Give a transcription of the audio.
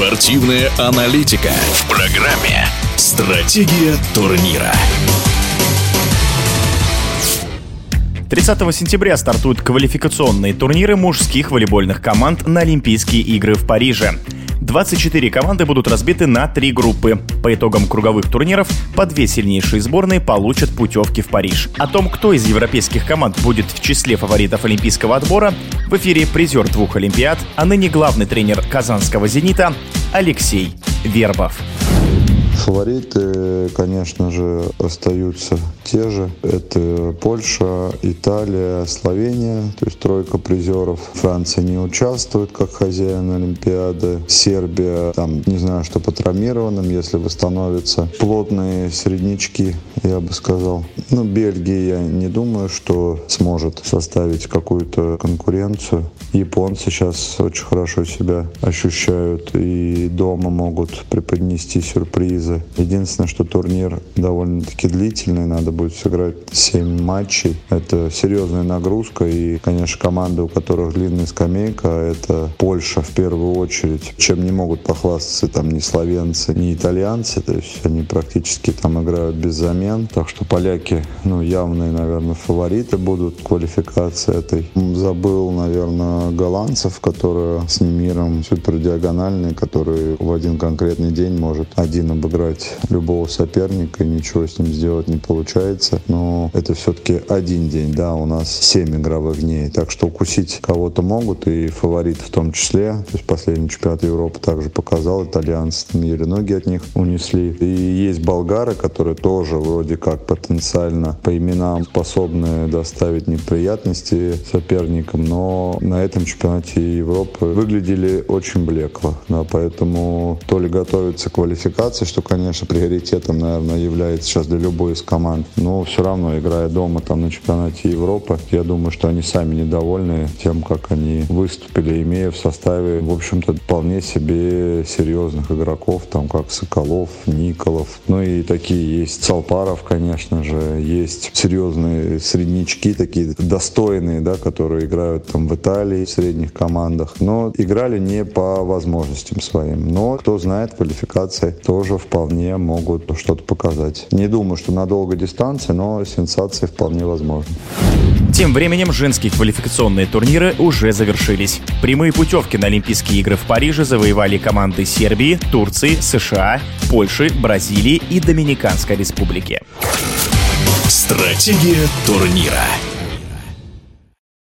Спортивная аналитика в программе «Стратегия турнира». 30 сентября стартуют квалификационные турниры мужских волейбольных команд на Олимпийские игры в Париже. 24 команды будут разбиты на три группы. По итогам круговых турниров по две сильнейшие сборные получат путевки в Париж. О том, кто из европейских команд будет в числе фаворитов олимпийского отбора, в эфире призер двух Олимпиад, а ныне главный тренер казанского «Зенита» Алексей Вербов. Фавориты, конечно же, остаются те же. Это Польша, Италия, Словения, то есть тройка призеров. Франция не участвует как хозяин Олимпиады. Сербия, там, не знаю, что по травмированным, если восстановятся. Плотные среднячки, я бы сказал. Ну, Бельгия, я не думаю, что сможет составить какую-то конкуренцию. Японцы сейчас очень хорошо себя ощущают и дома могут преподнести сюрпризы базы. Единственное, что турнир довольно-таки длительный, надо будет сыграть 7 матчей. Это серьезная нагрузка, и, конечно, команды, у которых длинная скамейка, это Польша в первую очередь, чем не могут похвастаться там ни словенцы, ни итальянцы, то есть они практически там играют без замен, так что поляки, ну, явные, наверное, фавориты будут квалификации этой. Забыл, наверное, голландцев, которые с Немиром супердиагональные, которые в один конкретный день может один обыграть обыграть любого соперника, и ничего с ним сделать не получается. Но это все-таки один день, да, у нас 7 игровых дней. Так что укусить кого-то могут, и фаворит в том числе. То есть последний чемпионат Европы также показал, итальянцы еле ноги от них унесли. И есть болгары, которые тоже вроде как потенциально по именам способны доставить неприятности соперникам, но на этом чемпионате Европы выглядели очень блекло. Да, поэтому то ли готовится квалификация, что конечно, приоритетом, наверное, является сейчас для любой из команд. Но все равно, играя дома там на чемпионате Европы, я думаю, что они сами недовольны тем, как они выступили, имея в составе, в общем-то, вполне себе серьезных игроков, там как Соколов, Николов. Ну и такие есть Салпаров, конечно же, есть серьезные среднячки, такие достойные, да, которые играют там в Италии, в средних командах. Но играли не по возможностям своим. Но, кто знает, квалификация тоже вполне вполне могут что-то показать. Не думаю, что на долгой дистанции, но сенсации вполне возможны. Тем временем женские квалификационные турниры уже завершились. Прямые путевки на Олимпийские игры в Париже завоевали команды Сербии, Турции, США, Польши, Бразилии и Доминиканской республики. Стратегия турнира.